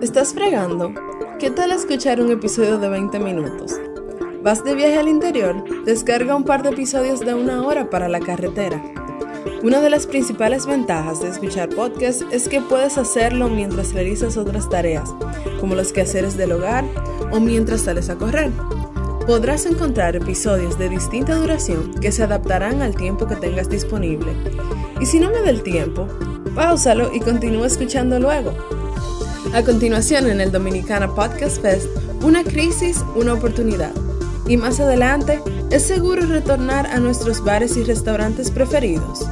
¿Estás fregando? ¿Qué tal escuchar un episodio de 20 minutos? ¿Vas de viaje al interior? Descarga un par de episodios de una hora para la carretera. Una de las principales ventajas de escuchar podcast es que puedes hacerlo mientras realizas otras tareas, como los quehaceres del hogar o mientras sales a correr. Podrás encontrar episodios de distinta duración que se adaptarán al tiempo que tengas disponible. Y si no me da el tiempo, pausalo y continúa escuchando luego. A continuación, en el Dominicana Podcast Fest, una crisis, una oportunidad. Y más adelante, es seguro retornar a nuestros bares y restaurantes preferidos.